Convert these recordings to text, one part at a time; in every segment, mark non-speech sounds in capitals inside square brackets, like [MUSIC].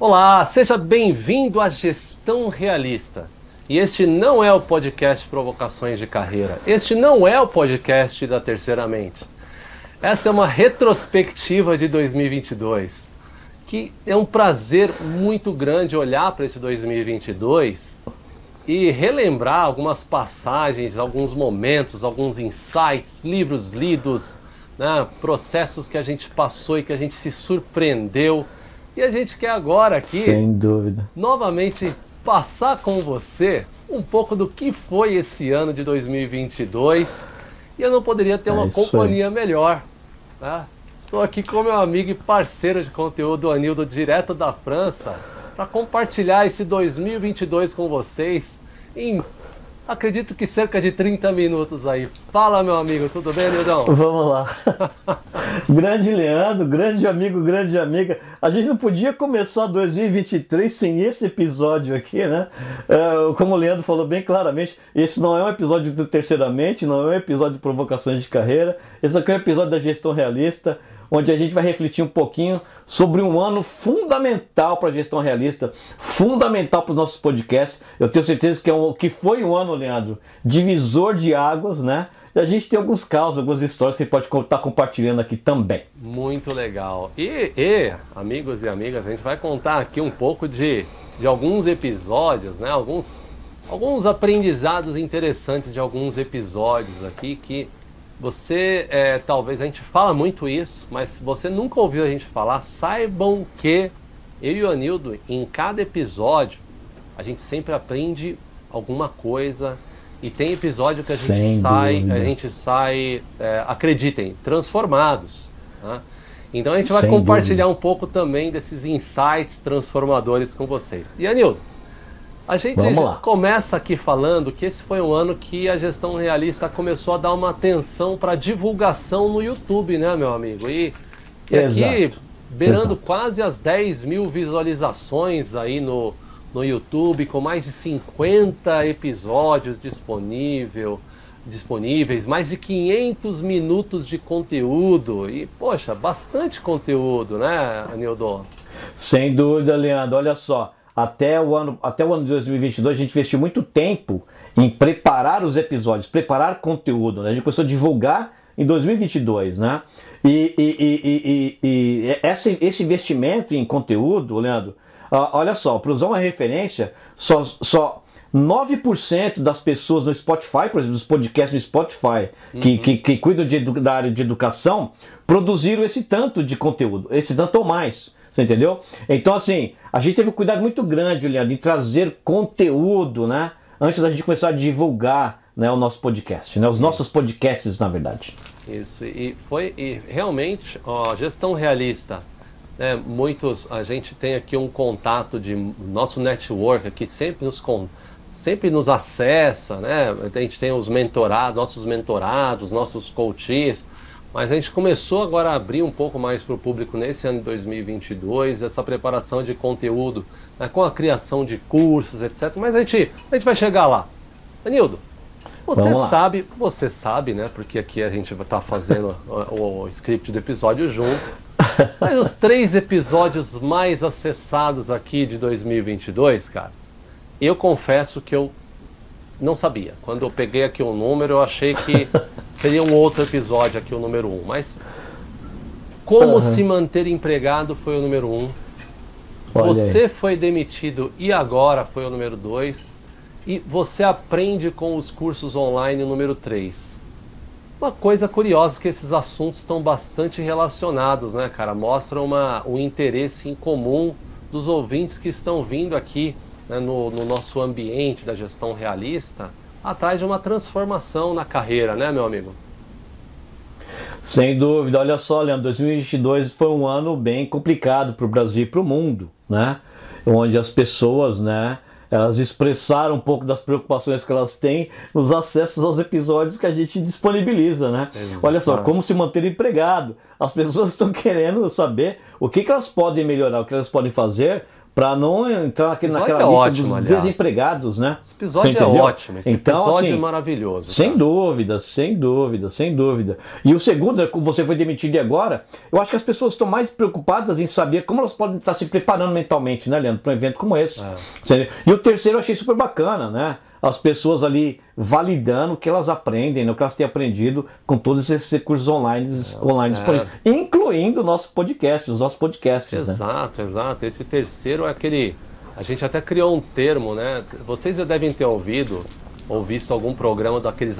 Olá, seja bem-vindo à Gestão Realista. E este não é o podcast Provocações de Carreira. Este não é o podcast da Terceira Mente. Essa é uma retrospectiva de 2022, que é um prazer muito grande olhar para esse 2022 e relembrar algumas passagens, alguns momentos, alguns insights, livros lidos, né, processos que a gente passou e que a gente se surpreendeu e a gente quer agora aqui, sem dúvida, novamente passar com você um pouco do que foi esse ano de 2022. E eu não poderia ter é uma companhia aí. melhor. Tá? Estou aqui com meu amigo e parceiro de conteúdo, Anildo, direto da França, para compartilhar esse 2022 com vocês em acredito que cerca de 30 minutos aí. Fala, meu amigo, tudo bem, Nildão? Vamos lá. [LAUGHS] grande Leandro, grande amigo, grande amiga. A gente não podia começar 2023 sem esse episódio aqui, né? É, como o Leandro falou bem claramente, esse não é um episódio do Terceiramente, não é um episódio de provocações de carreira, esse aqui é um episódio da gestão realista onde a gente vai refletir um pouquinho sobre um ano fundamental para a gestão realista, fundamental para os nossos podcasts. Eu tenho certeza que, é um, que foi um ano, Leandro, divisor de águas, né? E a gente tem alguns casos, algumas histórias que a gente pode estar tá compartilhando aqui também. Muito legal. E, e, amigos e amigas, a gente vai contar aqui um pouco de, de alguns episódios, né? Alguns, alguns aprendizados interessantes de alguns episódios aqui que você, é, talvez a gente fala muito isso, mas se você nunca ouviu a gente falar, saibam que eu e o Anildo, em cada episódio, a gente sempre aprende alguma coisa. E tem episódio que a gente Sem sai, dúvida. a gente sai, é, acreditem, transformados. Né? Então a gente vai Sem compartilhar dúvida. um pouco também desses insights transformadores com vocês. E Anildo, a gente começa aqui falando que esse foi um ano que a gestão realista começou a dar uma atenção para divulgação no YouTube, né, meu amigo? E, e aqui, beirando Exato. quase as 10 mil visualizações aí no, no YouTube, com mais de 50 episódios disponível, disponíveis, mais de 500 minutos de conteúdo. E, poxa, bastante conteúdo, né, Anildo? Sem dúvida, Leandro. Olha só até o ano, até o ano de 2022, a gente investiu muito tempo em preparar os episódios, preparar conteúdo. Né? A gente começou a divulgar em 2022, né? E, e, e, e esse, esse investimento em conteúdo, Leandro, olha só, para usar uma referência, só, só 9% das pessoas no Spotify, por exemplo, dos podcasts no Spotify, uhum. que, que, que, cuidam de, da área de educação, produziram esse tanto de conteúdo, esse tanto ou mais. Você entendeu? Então, assim, a gente teve um cuidado muito grande, Leandro, em trazer conteúdo, né? Antes da gente começar a divulgar né, o nosso podcast, né? Os nossos podcasts, na verdade. Isso, e foi e realmente, ó, gestão realista. Né, muitos, a gente tem aqui um contato de nosso network que sempre nos, sempre nos acessa, né? A gente tem os mentorados, nossos mentorados, nossos coaches mas a gente começou agora a abrir um pouco mais para o público nesse ano de 2022, essa preparação de conteúdo, né, com a criação de cursos, etc. Mas a gente, a gente vai chegar lá. Anildo, você sabe, você sabe, né? Porque aqui a gente está fazendo [LAUGHS] o, o script do episódio junto. [LAUGHS] Mas os três episódios mais acessados aqui de 2022, cara, eu confesso que eu não sabia. Quando eu peguei aqui o número, eu achei que [LAUGHS] seria um outro episódio aqui, o número um. Mas como uhum. se manter empregado foi o número um. Olha você aí. foi demitido e agora foi o número dois. E você aprende com os cursos online o número três. Uma coisa curiosa é que esses assuntos estão bastante relacionados, né, cara? Mostram uma, um interesse em comum dos ouvintes que estão vindo aqui né, no, no nosso ambiente da gestão realista atrás de uma transformação na carreira, né, meu amigo? Sem dúvida, olha só, Leandro, 2022 foi um ano bem complicado para o Brasil e para o mundo, né? Onde as pessoas, né, elas expressaram um pouco das preocupações que elas têm nos acessos aos episódios que a gente disponibiliza, né? Exato. Olha só, como se manter empregado. As [LAUGHS] pessoas estão querendo saber o que, que elas podem melhorar, o que elas podem fazer para não entrar naquela é lista ótimo, dos aliás. desempregados, né? Esse episódio Entendeu? é ótimo, esse Então, episódio assim, é maravilhoso. Sem cara. dúvida, sem dúvida, sem dúvida. E o segundo, é como você foi demitido e agora, eu acho que as pessoas estão mais preocupadas em saber como elas podem estar se preparando mentalmente, né, Leandro, para um evento como esse. É. E o terceiro eu achei super bacana, né? As pessoas ali validando o que elas aprendem, né, o que elas têm aprendido com todos esses recursos online, online disponíveis, incluindo o nosso podcast, os nossos podcasts. Né? Exato, exato. Esse terceiro é aquele. A gente até criou um termo, né? Vocês já devem ter ouvido ou visto algum programa daqueles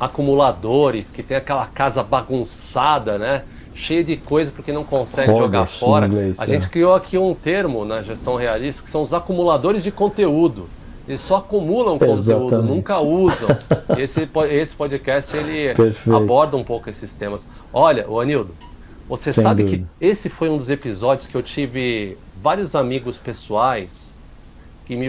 acumuladores que tem aquela casa bagunçada, né? Cheia de coisa porque não consegue jogar fora. inglês, a é. gente criou aqui um termo na gestão realista que são os acumuladores de conteúdo. Eles só acumulam conteúdo, Exatamente. nunca usam. [LAUGHS] Esse, esse podcast ele Perfeito. aborda um pouco esses temas. Olha, o Anildo, você Sem sabe dúvida. que esse foi um dos episódios que eu tive vários amigos pessoais que me,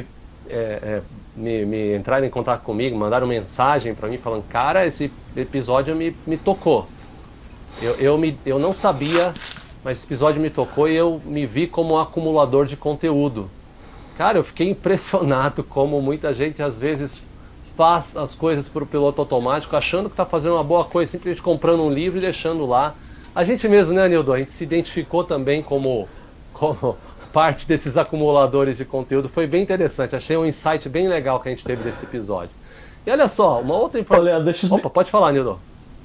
é, é, me, me entraram em contato comigo, mandaram mensagem para mim falando, cara, esse episódio me, me tocou. Eu, eu, me, eu não sabia, mas esse episódio me tocou e eu me vi como um acumulador de conteúdo. Cara, eu fiquei impressionado como muita gente às vezes faz as coisas por piloto automático, achando que está fazendo uma boa coisa, simplesmente comprando um livro e deixando lá. A gente mesmo, né, Nildo? A gente se identificou também como, como [LAUGHS] parte desses acumuladores de conteúdo. Foi bem interessante. Achei um insight bem legal que a gente teve desse episódio. E olha só, uma outra informação. Opa, pode falar, Nildo.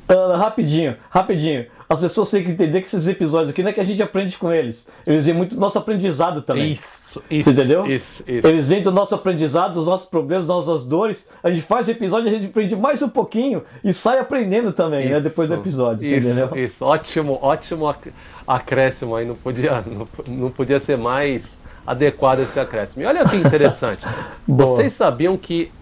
Ana, rapidinho, rapidinho. As pessoas têm que entender que esses episódios aqui não é que a gente aprende com eles. Eles vêm muito do nosso aprendizado também. Isso, isso. Entendeu? Isso, isso. Eles vêm do nosso aprendizado, dos nossos problemas, das nossas dores. A gente faz o episódio, a gente aprende mais um pouquinho e sai aprendendo também, né? Depois do Isso, episódio, isso, entendeu? Isso, ótimo, ótimo ac- acréscimo aí, não podia, [LAUGHS] não, não podia ser mais adequado esse acréscimo. E olha que interessante, [LAUGHS] vocês sabiam que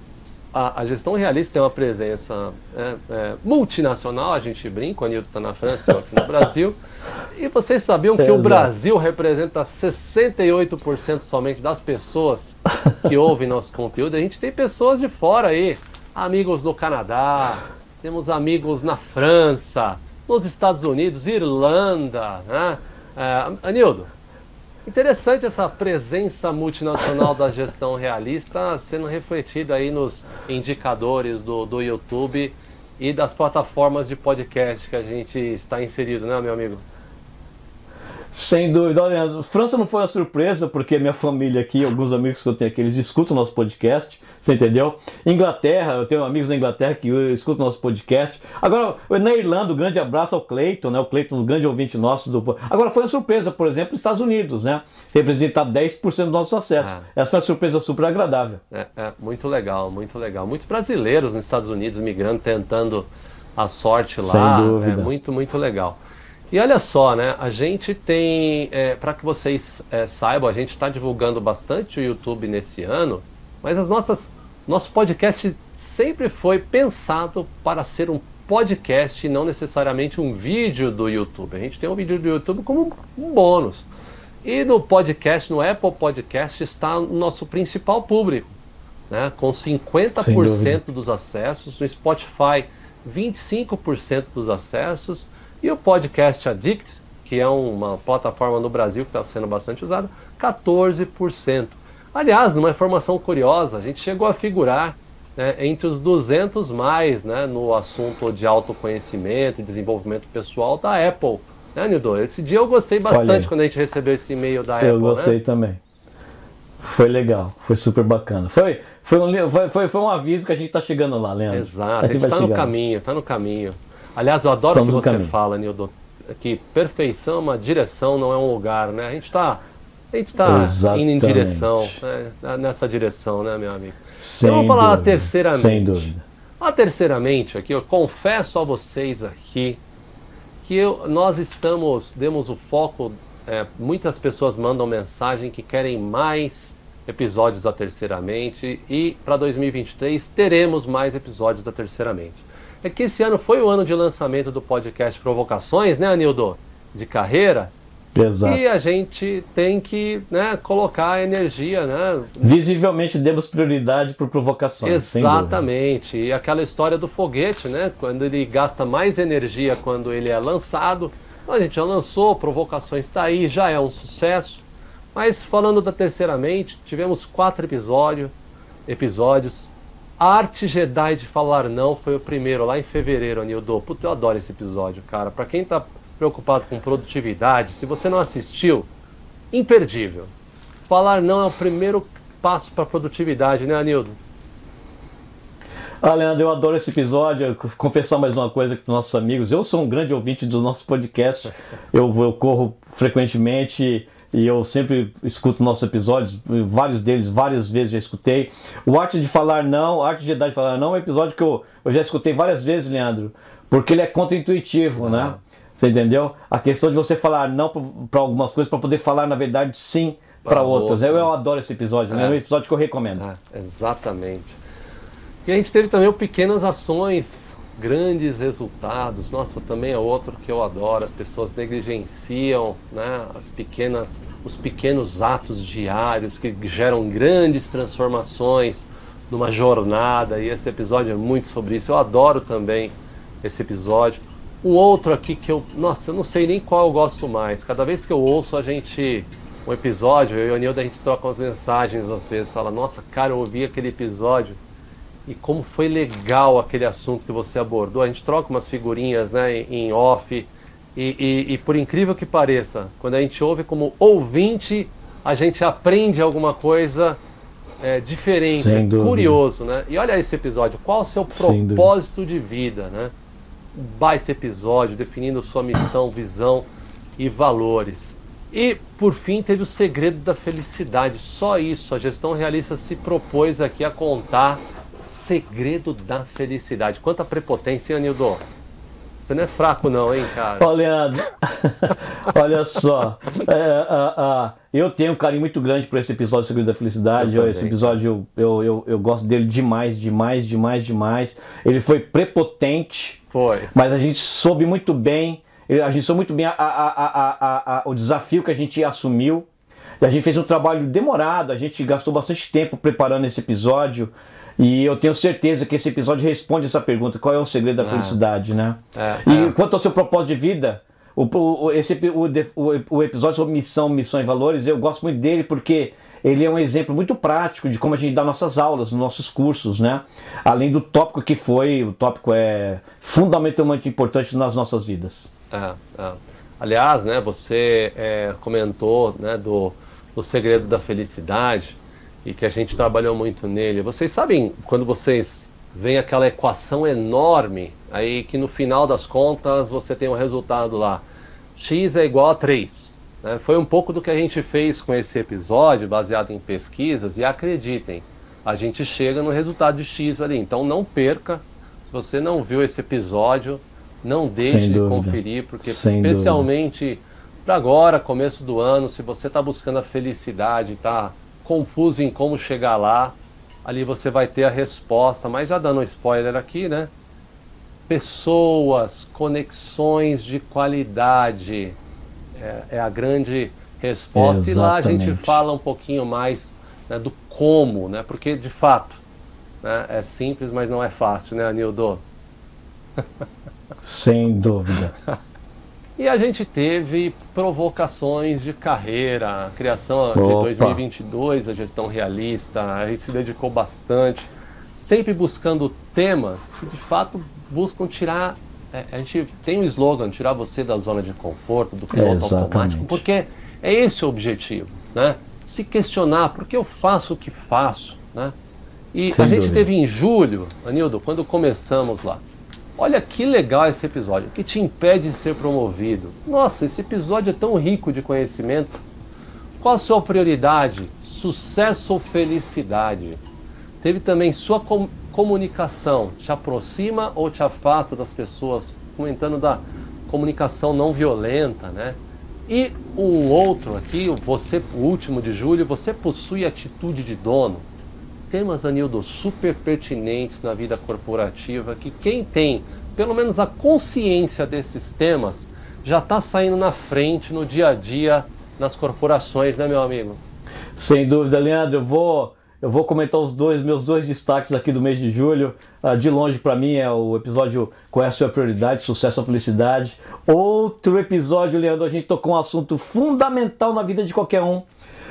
a, a gestão realista tem uma presença é, é, multinacional, a gente brinca, o Anilton está na França, eu aqui no Brasil, e vocês sabiam que o. Brasil representa 68% somente das pessoas que [LAUGHS] ouvem nosso conteúdo, a gente tem pessoas de fora aí, amigos no Canadá, temos amigos na França, nos Estados Unidos, Irlanda, né? É, Anildo, interessante essa presença multinacional da gestão realista sendo refletida aí nos indicadores do, do YouTube e das plataformas de podcast que a gente está inserido, né, meu amigo? Sem dúvida, olha, França não foi uma surpresa, porque minha família aqui, alguns amigos que eu tenho aqui, eles escutam o nosso podcast, você entendeu? Inglaterra, eu tenho amigos na Inglaterra que escutam o nosso podcast. Agora, na Irlanda, um grande abraço ao Cleiton, né? O Cleiton, um grande ouvinte nosso. Do... Agora, foi uma surpresa, por exemplo, os Estados Unidos, né? Representar 10% dos nossos acessos. Ah. Essa foi uma surpresa super agradável. É, é, muito legal, muito legal. Muitos brasileiros nos Estados Unidos migrando, tentando a sorte lá. Sem dúvida. É muito, muito legal. E olha só, né? A gente tem, é, para que vocês é, saibam, a gente está divulgando bastante o YouTube nesse ano, mas as nossas, nosso podcast sempre foi pensado para ser um podcast e não necessariamente um vídeo do YouTube. A gente tem um vídeo do YouTube como um bônus. E no podcast, no Apple Podcast, está o nosso principal público, né? com 50% dos acessos, no Spotify 25% dos acessos, e o Podcast Addict, que é uma plataforma no Brasil que está sendo bastante usada, 14%. Aliás, uma informação curiosa, a gente chegou a figurar né, entre os 200 mais né, no assunto de autoconhecimento e desenvolvimento pessoal da Apple. Né, Nildo? Esse dia eu gostei Olha bastante quando a gente recebeu esse e-mail da Apple. Eu gostei né? também. Foi legal, foi super bacana. Foi, foi, um, foi, foi, um aviso que a gente está chegando lá, Leandro. Exato, a gente está no chegar. caminho, está no caminho. Aliás, eu adoro o que você caminho. fala, Nildo, que perfeição é uma direção, não é um lugar, né? A gente está a gente tá indo em direção, né? nessa direção, né, meu amigo? Sem Então, vamos falar dúvida, terceiramente. Sem dúvida. A terceiramente aqui, eu confesso a vocês aqui que eu- nós estamos, demos o foco, é, muitas pessoas mandam mensagem que querem mais episódios da terceiramente e para 2023 teremos mais episódios da terceiramente. É que esse ano foi o ano de lançamento do podcast Provocações, né, Anildo? De carreira. Exato. E a gente tem que né, colocar energia, né? Visivelmente demos prioridade por provocações. Exatamente. E aquela história do foguete, né? Quando ele gasta mais energia quando ele é lançado. A gente já lançou, provocações está aí, já é um sucesso. Mas falando da terceiramente, tivemos quatro episódio, episódios. A Arte Jedi de Falar Não foi o primeiro, lá em fevereiro, Anildo. Puta, eu adoro esse episódio, cara. Pra quem tá preocupado com produtividade, se você não assistiu, imperdível. Falar Não é o primeiro passo para produtividade, né, Anildo? Ah, Leandro, eu adoro esse episódio. Confessar mais uma coisa com nossos amigos. Eu sou um grande ouvinte dos nossos podcasts. Eu, eu corro frequentemente e eu sempre escuto nossos episódios. Vários deles, várias vezes já escutei. O Arte de Falar Não, Arte de Jedi de Falar Não é um episódio que eu, eu já escutei várias vezes, Leandro, porque ele é contra-intuitivo, né? Você entendeu? A questão de você falar não para algumas coisas para poder falar, na verdade, sim para outras. Eu, eu adoro esse episódio, é. né? É um episódio que eu recomendo. É, exatamente. E a gente teve também o Pequenas Ações, grandes resultados. Nossa, também é outro que eu adoro. As pessoas negligenciam né, as pequenas, os pequenos atos diários que geram grandes transformações numa jornada. E esse episódio é muito sobre isso. Eu adoro também esse episódio. Um outro aqui que eu, nossa, eu não sei nem qual eu gosto mais. Cada vez que eu ouço a gente um episódio, eu e o Nildo a gente troca umas mensagens às vezes, fala, nossa, cara, eu ouvi aquele episódio e como foi legal aquele assunto que você abordou. A gente troca umas figurinhas né, em off. E, e, e, por incrível que pareça, quando a gente ouve como ouvinte, a gente aprende alguma coisa é, diferente, é curioso, né? E olha esse episódio, qual o seu propósito de vida, né? baita episódio definindo sua missão, visão e valores. E por fim teve o segredo da felicidade. Só isso, a gestão realista se propôs aqui a contar segredo da felicidade. Quanta prepotência, hein, Anildo? Você não é fraco não, hein, cara? Ô, Leandro, [LAUGHS] olha só. É, eu tenho um carinho muito grande por esse episódio do Segredo da Felicidade. Eu esse episódio, eu, eu, eu gosto dele demais, demais, demais, demais. Ele foi prepotente. Foi. Mas a gente soube muito bem, a gente soube muito bem a, a, a, o desafio que a gente assumiu. A gente fez um trabalho demorado, a gente gastou bastante tempo preparando esse episódio. E eu tenho certeza que esse episódio responde essa pergunta: qual é o segredo da é. felicidade, né? É, e é. quanto ao seu propósito de vida, o, o, esse, o, o episódio sobre missão, missão e valores, eu gosto muito dele porque ele é um exemplo muito prático de como a gente dá nossas aulas, nos nossos cursos, né? Além do tópico que foi, o tópico é fundamentalmente importante nas nossas vidas. É, é. Aliás, né, você é, comentou né, do, do segredo da felicidade e que a gente trabalhou muito nele. Vocês sabem quando vocês veem aquela equação enorme aí que no final das contas você tem um resultado lá x é igual a 3. Né? Foi um pouco do que a gente fez com esse episódio, baseado em pesquisas, e acreditem, a gente chega no resultado de x ali. Então não perca, se você não viu esse episódio, não deixe de conferir, porque Sem especialmente para agora, começo do ano, se você está buscando a felicidade, está confuso em como chegar lá, ali você vai ter a resposta. Mas já dando um spoiler aqui, né? Pessoas, conexões de qualidade é, é a grande resposta. Exatamente. E lá a gente fala um pouquinho mais né, do como, né? Porque de fato né, é simples, mas não é fácil, né, Anildo? Sem dúvida. [LAUGHS] E a gente teve provocações de carreira, a criação Opa. de 2022, a gestão realista, a gente se dedicou bastante, sempre buscando temas que de fato buscam tirar. É, a gente tem um slogan, tirar você da zona de conforto, do piloto é, automático, porque é esse o objetivo, né? Se questionar, por que eu faço o que faço, né? E Sem a gente dúvida. teve em julho, Anildo, quando começamos lá, Olha que legal esse episódio, que te impede de ser promovido. Nossa, esse episódio é tão rico de conhecimento. Qual a sua prioridade? Sucesso ou felicidade? Teve também sua com comunicação, te aproxima ou te afasta das pessoas, comentando da comunicação não violenta, né? E um outro aqui, você, o último de julho, você possui atitude de dono temas, Anildo, super pertinentes na vida corporativa, que quem tem pelo menos a consciência desses temas já está saindo na frente no dia a dia nas corporações, né, meu amigo? Sem dúvida, Leandro. Eu vou, eu vou comentar os dois meus dois destaques aqui do mês de julho. Uh, de longe, para mim, é o episódio Qual é a sua prioridade? Sucesso ou felicidade. Outro episódio, Leandro, a gente tocou um assunto fundamental na vida de qualquer um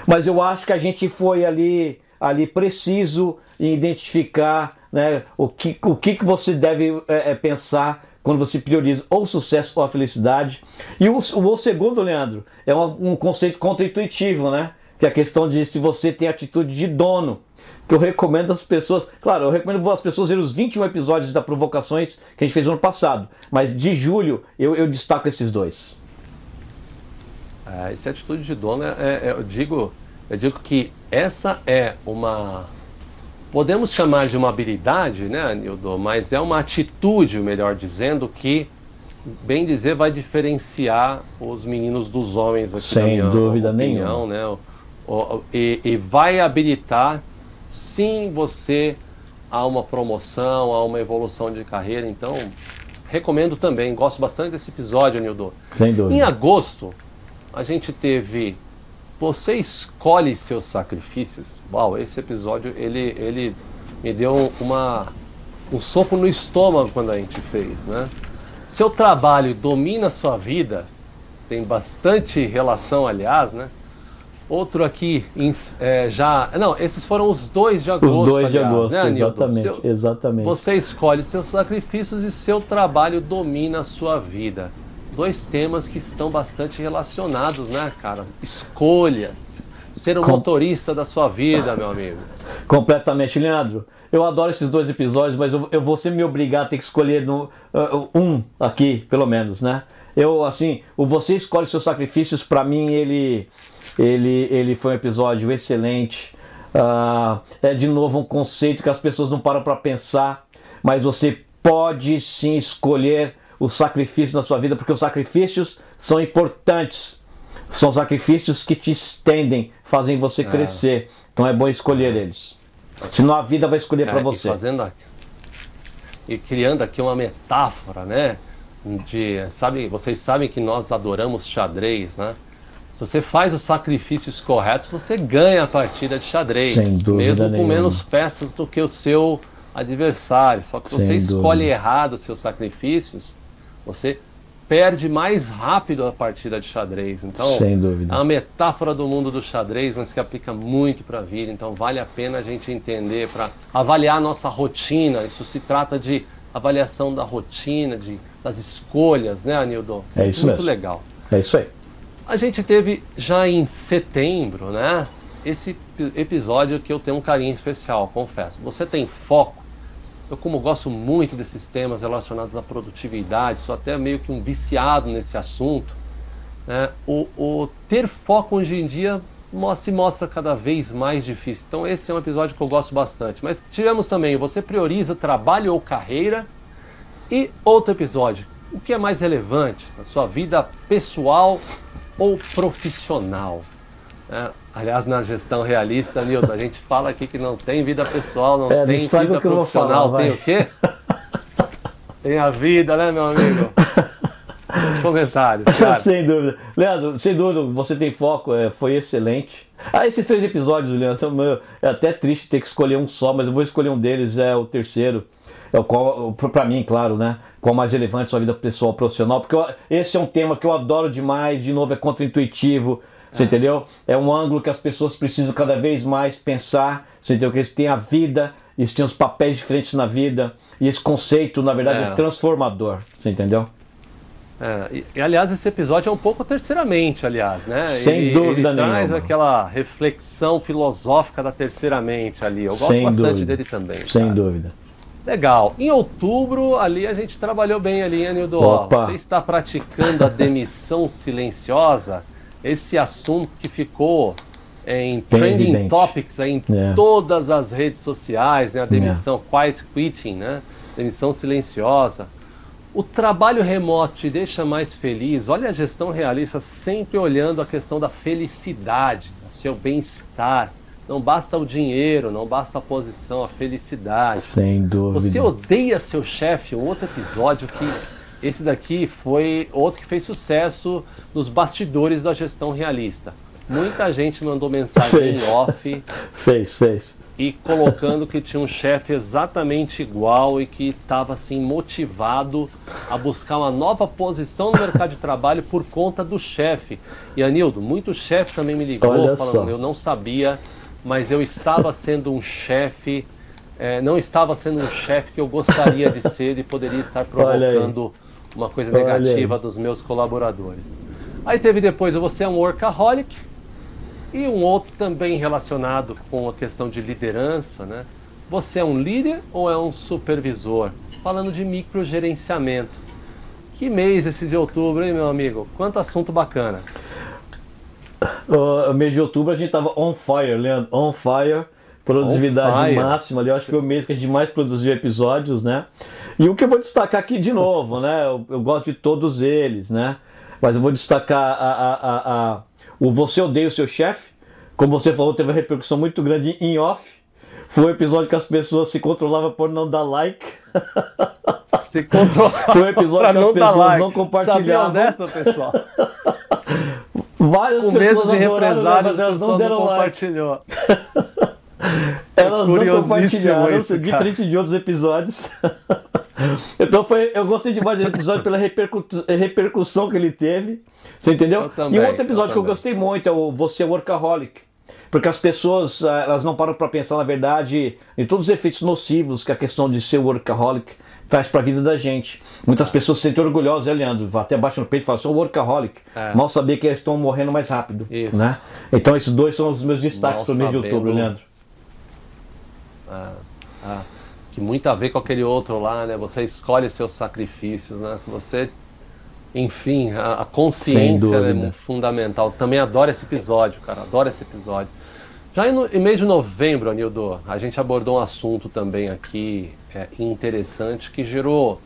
Mas eu acho que a gente foi ali, ali preciso em identificar né, o, que, o que, você deve é, é pensar quando você prioriza ou o sucesso ou a felicidade. E o, o, segundo, Leandro, é um, um conceito contra-intuitivo, né? Que é a questão de se você tem atitude de dono que eu recomendo às pessoas. Claro, eu recomendo às pessoas ver os 21 episódios da Provocações que a gente fez no ano passado. Mas de julho eu, eu destaco esses dois. É, essa atitude de dono, é, é, eu, digo, eu digo que essa é uma. Podemos chamar de uma habilidade, né, Nildo? Mas é uma atitude, melhor dizendo, que, bem dizer, vai diferenciar os meninos dos homens aqui Sem dúvida opinião, nenhuma. Né? E, e vai habilitar sim você a uma promoção, a uma evolução de carreira. Então, recomendo também. Gosto bastante desse episódio, Nildo. Sem dúvida. Em agosto, a gente teve Você escolhe seus sacrifícios. Uau, esse episódio ele, ele me deu uma, um soco no estômago quando a gente fez, né? Seu trabalho domina a sua vida, tem bastante relação, aliás, né? Outro aqui é, já. Não, esses foram os dois de agosto. Os dois aliás, de agosto, né, exatamente, seu, exatamente. Você escolhe seus sacrifícios e seu trabalho domina a sua vida. Dois temas que estão bastante relacionados, né, cara? Escolhas. Ser o Com... motorista da sua vida, meu amigo. Completamente, Leandro. Eu adoro esses dois episódios, mas eu, eu vou sempre me obrigar a ter que escolher no, uh, um aqui, pelo menos, né? Eu, assim, o Você Escolhe Seus Sacrifícios, para mim, ele ele, ele foi um episódio excelente. Uh, é de novo um conceito que as pessoas não param para pensar, mas você pode sim escolher o sacrifício na sua vida, porque os sacrifícios são importantes. São sacrifícios que te estendem, fazem você é. crescer. Então é bom escolher é. eles. Senão a vida vai escolher é, para você. E, fazendo aqui, e criando aqui uma metáfora, né? De, sabe, vocês sabem que nós adoramos xadrez, né? Se você faz os sacrifícios corretos, você ganha a partida de xadrez. Sem dúvida mesmo com nenhuma. menos peças do que o seu adversário. Só que se você escolhe errado os seus sacrifícios, você perde mais rápido a partida de xadrez. Então, Sem dúvida. uma metáfora do mundo do xadrez, mas que aplica muito para a vida. Então, vale a pena a gente entender para avaliar a nossa rotina. Isso se trata de avaliação da rotina, de, das escolhas, né, Anildo? É isso muito mesmo. legal. É isso aí. A gente teve já em setembro, né? Esse episódio que eu tenho um carinho especial, confesso. Você tem foco? Eu, como gosto muito desses temas relacionados à produtividade, sou até meio que um viciado nesse assunto. Né? O, o ter foco hoje em dia se mostra cada vez mais difícil. Então, esse é um episódio que eu gosto bastante. Mas tivemos também: você prioriza trabalho ou carreira? E outro episódio: o que é mais relevante na sua vida pessoal ou profissional. É, aliás, na gestão realista, Nilton, a gente fala aqui que não tem vida pessoal, não é, tem vida profissional. Falar, tem o quê? tem a vida, né, meu amigo? [LAUGHS] Comentários. Claro. sem [LAUGHS] dúvida. Leandro, sem dúvida, você tem foco, é, foi excelente. Ah, esses três episódios, Leandro, é até triste ter que escolher um só, mas eu vou escolher um deles, é o terceiro é o qual, para mim, claro, né? Qual mais relevante sua vida pessoal profissional, porque eu, esse é um tema que eu adoro demais, de novo, é contra-intuitivo, você entendeu? É um ângulo que as pessoas precisam cada vez mais pensar, você entendeu? Que eles têm a vida, eles têm os papéis diferentes na vida, e esse conceito, na verdade, é, é transformador, você entendeu? É, e, e, aliás, esse episódio é um pouco terceiramente, aliás, né? Sem ele, dúvida ele nenhuma. traz aquela reflexão filosófica da terceiramente ali. Eu gosto Sem bastante dúvida. dele também. Sem cara. dúvida. Legal. Em outubro, ali a gente trabalhou bem ali, hein, Nildo? Opa. Você está praticando a demissão silenciosa? Esse assunto que ficou em trending evidente. topics em É. todas as redes sociais, né? A demissão quiet quitting, né? Demissão silenciosa. O trabalho remoto te deixa mais feliz? Olha a gestão realista sempre olhando a questão da felicidade, do seu bem-estar. Não basta o dinheiro, não basta a posição, a felicidade. Sem dúvida. Você odeia seu chefe, um outro episódio que esse daqui foi outro que fez sucesso nos bastidores da gestão realista. Muita gente mandou mensagem Fez. em off. [LAUGHS] Fez, fez. e colocando que tinha um chefe exatamente igual e que estava assim motivado a buscar uma nova posição no mercado de trabalho por conta do chefe. E Anildo, muito chefe também me ligou Olha falando, só. eu não sabia, mas eu estava sendo um chefe, é, não estava sendo um chefe que eu gostaria de ser e poderia estar provocando uma coisa negativa dos meus colaboradores. Aí teve depois, você é um workaholic, e um outro também relacionado com a questão de liderança, né? Você é um líder ou é um supervisor? Falando de microgerenciamento. Que mês esse de outubro, hein, meu amigo? Quanto assunto bacana. O mês de outubro a gente tava on fire, Leandro, on fire, produtividade on fire. máxima. Ali, eu acho que foi o mês que a gente mais produziu episódios, né? E o que eu vou destacar aqui de novo, né? Eu, eu gosto de todos eles, né? Mas eu vou destacar a, a, a, a o Você Odeia o Seu Chefe, como você falou, teve uma repercussão muito grande em off. Foi um episódio que as pessoas se controlavam por não dar like. [LAUGHS] Se controlava Foi um episódio que as pessoas like. não compartilhavam. dessa, pessoal? Várias Com pessoas adoraram, né, mas elas não deram não like. [LAUGHS] elas não compartilharam, isso, diferente de outros episódios. [LAUGHS] então foi, eu gostei demais desse episódio pela repercu repercussão que ele teve. Você entendeu? Também, e um outro episódio eu que eu gostei muito é o Você é Workaholic. Porque as pessoas ah, elas não param para pensar, na verdade, em todos os efeitos nocivos que a questão de ser workaholic traz para a vida da gente. Muitas pessoas se sentem orgulhosas, né, Leandro? Até baixo no peito e falam, sou workaholic. É. Mal saber que eles estão morrendo mais rápido. Isso. Né? Então esses dois são os meus destaques para o mês de outubro, Leandro. Ah, ah, que muito a ver com aquele outro lá, né? Você escolhe seus sacrifícios, né? Se você enfim, a, a consciência é fundamental. Também adoro esse episódio, cara, adoro esse episódio. Já em, em mês de novembro, Anildo, a gente abordou um assunto também aqui é, interessante que gerou.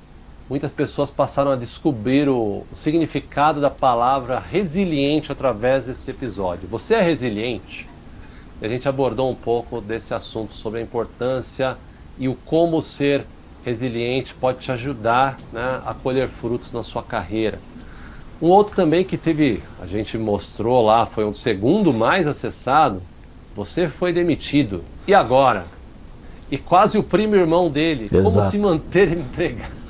Muitas pessoas passaram a descobrir o, o significado da palavra resiliente através desse episódio. Você é resiliente? A gente abordou um pouco desse assunto sobre a importância e o como ser resiliente pode te ajudar né, a colher frutos na sua carreira. Um outro também que teve, a gente mostrou lá, foi o segundo mais acessado. Você foi demitido. E agora? E quase o primo irmão dele. Exato. Como se manter [LAUGHS] empregado?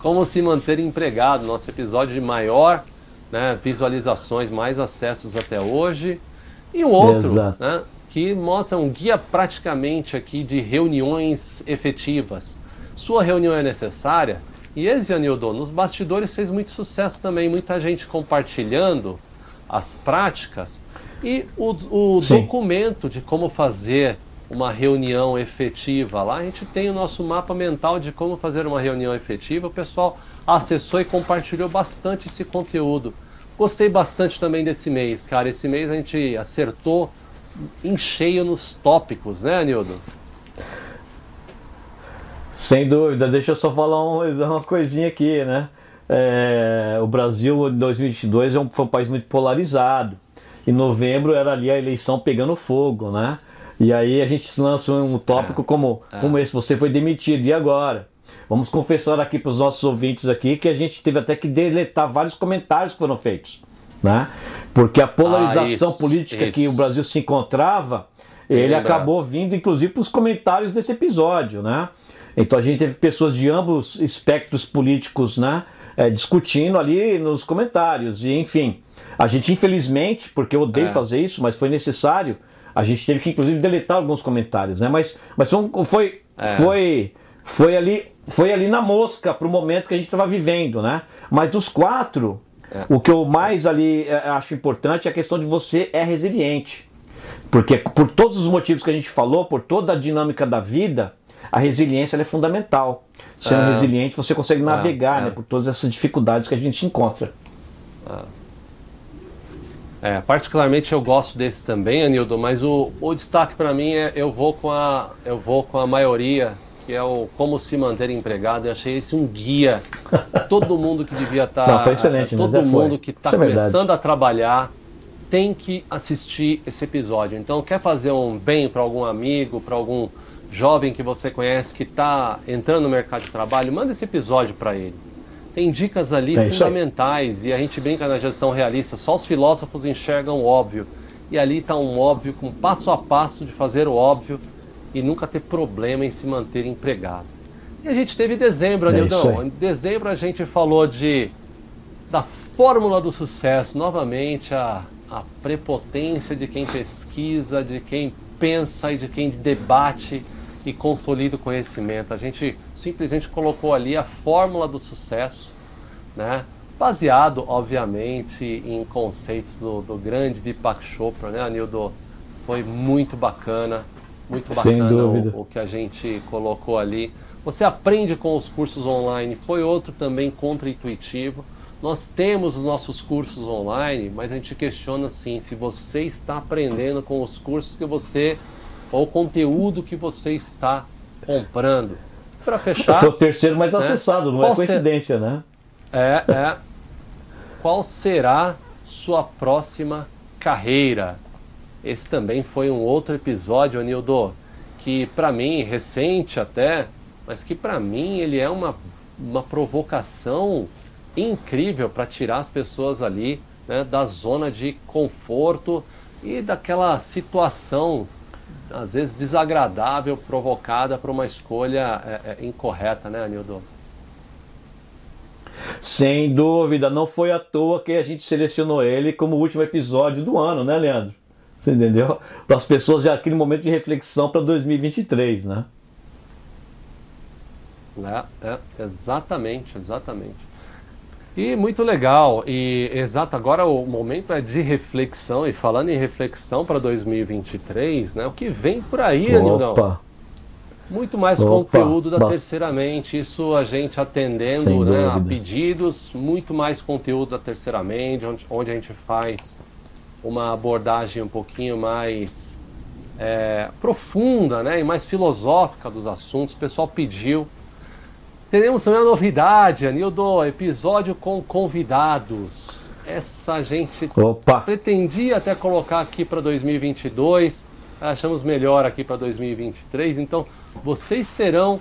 Como se manter empregado? Nosso episódio de maior né, visualizações, mais acessos até hoje. E um outro, né, que mostra um guia praticamente aqui de reuniões efetivas. Sua reunião é necessária? E esse, Anildo, nos bastidores fez muito sucesso também, muita gente compartilhando as práticas e o, o documento de como fazer uma reunião efetiva. Lá a gente tem o nosso mapa mental de como fazer uma reunião efetiva. O pessoal acessou e compartilhou bastante esse conteúdo. Gostei bastante também desse mês, cara. Esse mês a gente acertou em cheio nos tópicos, né, Anildo? Sem dúvida, deixa eu só falar uma coisinha aqui, né? É, o Brasil em 2022 é um, foi um país muito polarizado. Em novembro era ali a eleição pegando fogo, né? E aí a gente lança um tópico é, como, é. como esse, você foi demitido, e agora? Vamos confessar aqui para os nossos ouvintes aqui que a gente teve até que deletar vários comentários que foram feitos né? Porque a polarização ah, isso, política isso. que o Brasil se encontrava, ele acabou vindo inclusive para os comentários desse episódio, né? Então a gente teve pessoas de ambos espectros políticos, né? É, discutindo ali nos comentários e enfim, a gente infelizmente, porque eu odeio é. fazer isso, mas foi necessário, a gente teve que inclusive deletar alguns comentários, né? Mas, mas foi, foi, é. foi, foi ali foi ali na mosca para o momento que a gente estava vivendo, né? Mas dos quatro, é. O que eu mais ali é, acho importante é a questão de você é resiliente. Porque por todos os motivos que a gente falou, por toda a dinâmica da vida, a resiliência é fundamental. Sendo é. resiliente, você consegue é, navegar é. Né, por todas essas dificuldades que a gente encontra. É, particularmente eu gosto desse também, Anildo, mas o, o destaque para mim é eu vou com a eu vou com a maioria que é o Como Se Manter Empregado. Eu achei esse um guia. [LAUGHS] Todo mundo que devia estar. Tá, Não, foi excelente, Todo mundo que está é começando a trabalhar tem que assistir esse episódio. Então, quer fazer um bem para algum amigo, para algum jovem que você conhece que está entrando no mercado de trabalho, manda esse episódio para ele. Tem dicas ali é fundamentais e a gente brinca na gestão realista, só os filósofos enxergam o óbvio. e ali está um óbvio, com passo a passo de fazer o óbvio e nunca ter problema em se manter empregado. E a gente teve dezembro, é Anildão. Em dezembro a gente falou de da fórmula do sucesso, novamente a, a prepotência de quem pesquisa, de quem pensa e de quem debate e consolida o conhecimento. A gente simplesmente colocou ali a fórmula do sucesso, né? baseado, obviamente, em conceitos do, do grande Deepak Chopra, né, Anildo? Foi muito bacana, muito bacana o, o, que a gente colocou ali. Você aprende com os cursos online, foi outro também contra-intuitivo. Nós temos os nossos cursos online, mas a gente questiona assim, se você está aprendendo com os cursos que você, ou o conteúdo que você está comprando. Para fechar. Foi o terceiro mais né? acessado, não é coincidência, ser... né? É, é. Qual será sua próxima carreira? Esse também foi um outro episódio, Anildo, que para mim, recente até, mas que para mim ele é uma, uma provocação incrível para tirar as pessoas ali né, da zona de conforto e daquela situação, às vezes desagradável, provocada por uma escolha é, é, incorreta, né, Anildo? Sem dúvida, não foi à toa que a gente selecionou ele como último episódio do ano, né, Leandro? Você entendeu? Para as pessoas já aquele momento de reflexão para 2023, né? É, é, exatamente, exatamente. E muito legal. E exato, agora o momento é de reflexão. E falando em reflexão para 2023, né? O que vem por aí, Anildão? Muito mais Opa, conteúdo da Terceiramente, isso a gente atendendo né, a pedidos, muito mais conteúdo da Terceiramente, onde, onde a gente faz uma abordagem um pouquinho mais é, profunda né, e mais filosófica dos assuntos. O pessoal pediu. Teremos também a novidade, Anildo, episódio com convidados. Essa gente Opa. pretendia até colocar aqui para 2022, achamos melhor aqui para 2023, então vocês terão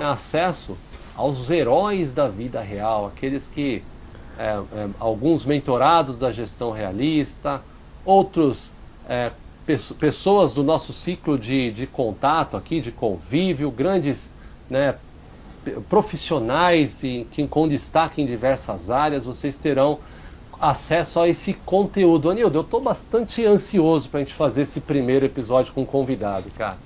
acesso aos heróis da vida real, aqueles que é, é, alguns mentorados da gestão realista, outros é, pessoas do nosso ciclo de, de contato aqui, de convívio, grandes né, profissionais e, que, com destaque em diversas áreas, vocês terão acesso a esse conteúdo. Anildo, eu estou bastante ansioso para a gente fazer esse primeiro episódio com convidado, cara.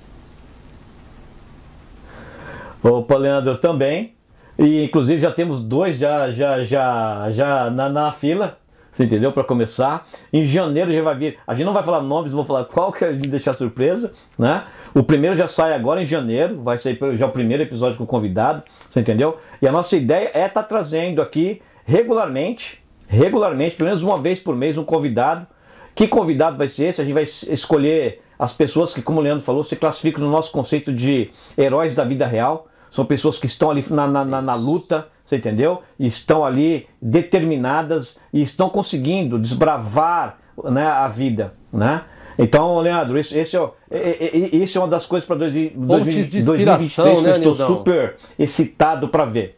Opa, Leandro, eu também. E inclusive já temos dois já, já, já, já na, na fila. Você entendeu? Para começar. Em janeiro já vai vir. A gente não vai falar nomes, vou falar qual que é de deixar surpresa, né? O primeiro já sai agora em janeiro, vai sair já o primeiro episódio com o convidado, você entendeu? E a nossa ideia é estar tá trazendo aqui regularmente, regularmente, pelo menos uma vez por mês, um convidado. Que convidado vai ser esse? A gente vai escolher as pessoas que, como o Leandro falou, se classificam no nosso conceito de heróis da vida real. São pessoas que estão ali na, na, na, na luta, você entendeu? E estão ali determinadas e estão conseguindo desbravar né, a vida, né? Então, Leandro, esse, esse, é, esse é uma das coisas para 2023 né, que eu estou super excitado para ver.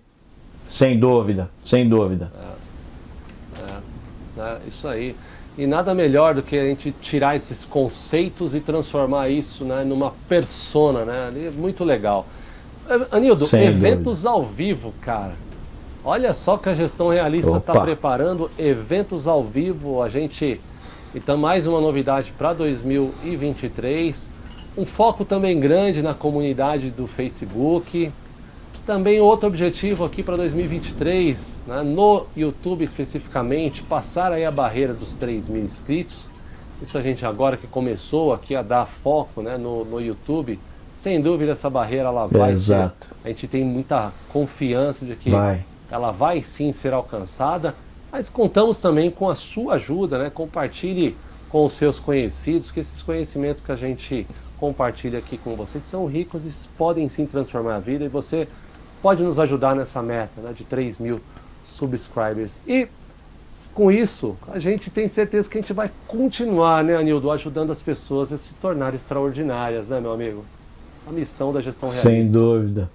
Sem dúvida, sem dúvida. É, é, é, isso aí. E nada melhor do que a gente tirar esses conceitos e transformar isso né, numa persona, né? Muito legal. Anildo, Sem eventos dúvida. ao vivo, cara. Olha só que a gestão realista está preparando eventos ao vivo. A gente. Então, mais uma novidade para 2023. Um foco também grande na comunidade do Facebook. Também outro objetivo aqui para 2023, né, no YouTube especificamente, passar aí a barreira dos 3 mil inscritos. Isso a gente agora que começou aqui a dar foco né, no, no YouTube, sem dúvida essa barreira ela vai é, ser, a gente tem muita confiança de que vai. ela vai sim ser alcançada, mas contamos também com a sua ajuda, né? Compartilhe com os seus conhecidos, que esses conhecimentos que a gente compartilha aqui com vocês são ricos e podem sim transformar a vida e você pode nos ajudar nessa meta né, de 3 mil subscribers. E com isso, a gente tem certeza que a gente vai continuar, né, Anildo, ajudando as pessoas a se tornarem extraordinárias, né, meu amigo? A missão da gestão realista. Sem dúvida.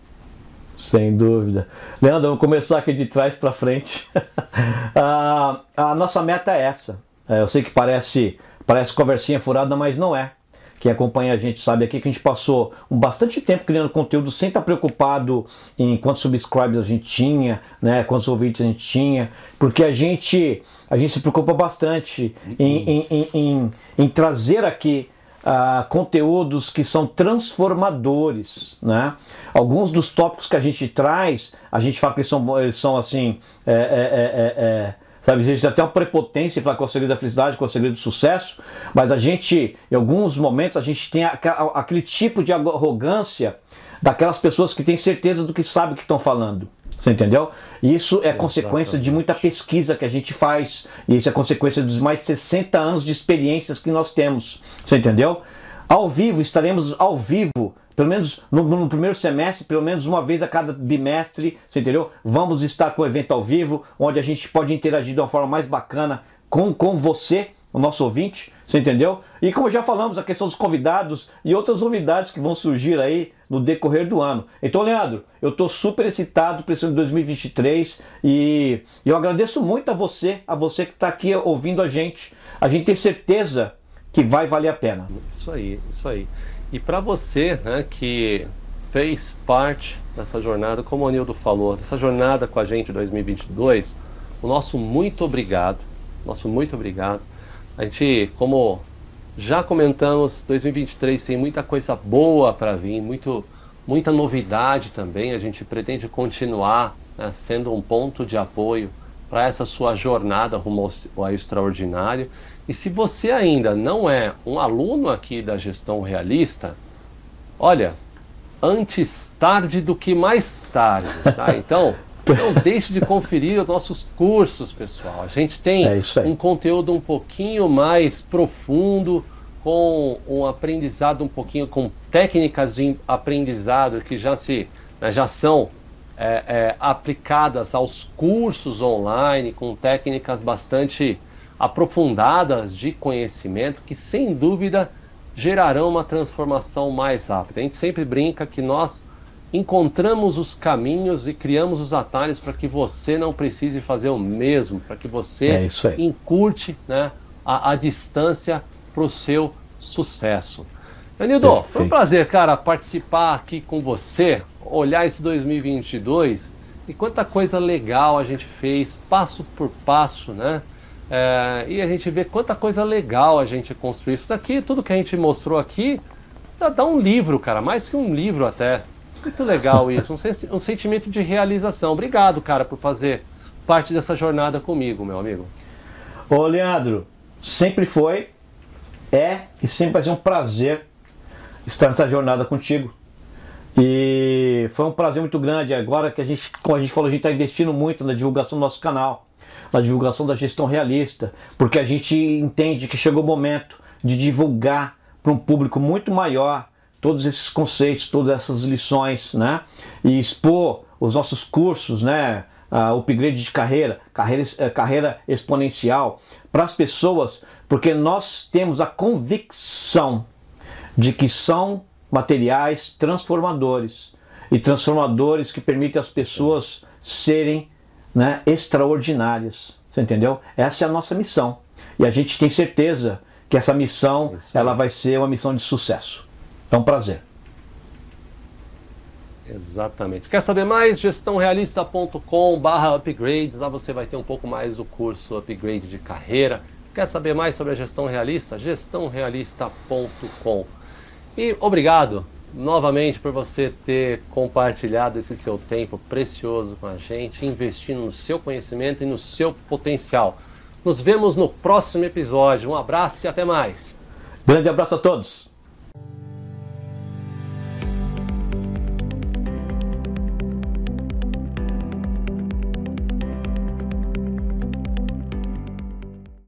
Sem dúvida. Leandro, vamos começar aqui de trás para frente. [LAUGHS] a, a, nossa meta é essa. É, eu sei que parece, Parece conversinha furada, mas não é. Quem acompanha a gente sabe aqui que a gente passou um bastante tempo criando conteúdo sem estar preocupado em quantos subscribers a gente tinha, né, quantos ouvintes a gente tinha, porque a gente, a gente se preocupa bastante em, em, em, em, em trazer aqui Uh, conteúdos que são transformadores, né? Alguns dos tópicos que a gente traz, a gente fala que eles são, eles são assim, é, é, é, é Sabe, existe até uma prepotência falar com o segredo da felicidade, com o segredo do sucesso, mas a gente, em alguns momentos, a gente tem aquele tipo de arrogância daquelas pessoas que têm certeza do que sabem que estão falando. Você entendeu? Isso é consequência de muita pesquisa que a gente faz, e isso é consequência dos mais 60 anos de experiências que nós temos. Você entendeu? Ao vivo, estaremos ao vivo pelo menos no, no, primeiro semestre, pelo menos uma vez a cada bimestre, você entendeu? Vamos estar com o evento ao vivo, onde a gente pode interagir de uma forma mais bacana com, com você, o nosso ouvinte, você entendeu? E como já falamos, a questão dos convidados e outras novidades que vão surgir aí no decorrer do ano. Então, Leandro, eu estou super excitado para esse ano de 2023 e eu agradeço muito a você, a você que está aqui ouvindo a gente. A gente tem certeza que vai valer a pena. Isso aí, isso aí. E para você né, que fez parte dessa jornada, como o Anildo falou, dessa jornada com a gente em 2022, o nosso muito obrigado, nosso muito obrigado. A gente, como já comentamos, 2023 tem muita coisa boa para vir, muito, muita novidade também. A gente pretende continuar né, sendo um ponto de apoio para essa sua jornada rumo ao, ao extraordinário. E se você ainda não é um aluno aqui da gestão realista, olha, antes tarde do que mais tarde, tá? [LAUGHS] Então, não deixe de conferir os nossos cursos, pessoal. A gente tem é um conteúdo um pouquinho mais profundo, com um aprendizado um pouquinho, com técnicas de aprendizado que já se né, já são é, é, aplicadas aos cursos online, com técnicas bastante aprofundadas de conhecimento que, sem dúvida, gerarão uma transformação mais rápida. A gente sempre brinca que nós encontramos os caminhos e criamos os atalhos para que você não precise fazer o mesmo, para que você é encurte né, a, a distância para o seu sucesso. Anildo, foi um prazer, cara, participar aqui com você, olhar esse 2022 e quanta coisa legal a gente fez, passo por passo, né? É, e a gente vê quanta coisa legal a gente construiu. Isso daqui, tudo que a gente mostrou aqui, dá, dá um livro, cara, mais que um livro até. Muito legal isso, um, um sentimento de realização. Obrigado, cara, por fazer parte dessa jornada comigo, meu amigo. Ô, Leandro, sempre foi, é e sempre vai ser um prazer estar nessa jornada contigo. E foi um prazer muito grande. Agora que a gente, como a gente falou, a gente está investindo muito na divulgação do nosso canal na divulgação da gestão realista, porque a gente entende que chegou o momento de divulgar para um público muito maior todos esses conceitos, todas essas lições, né? E expor os nossos cursos, né? Uh, upgrade de carreira, carreira, uh, carreira exponencial para as pessoas, porque nós temos a convicção de que são materiais transformadores e transformadores que permitem às pessoas serem né, extraordinárias. Você entendeu? Essa é a nossa missão. E a gente tem certeza que essa missão ela vai ser uma missão de sucesso. É um prazer. Exatamente. Quer saber mais? gestãorealista.com barra upgrade. Lá você vai ter um pouco mais do curso upgrade de carreira. Quer saber mais sobre a gestão realista? gestãorealista.com. E obrigado novamente por você ter compartilhado esse seu tempo precioso com a gente, investindo no seu conhecimento e no seu potencial. Nos vemos no próximo episódio. Um abraço e até mais. Grande abraço a todos.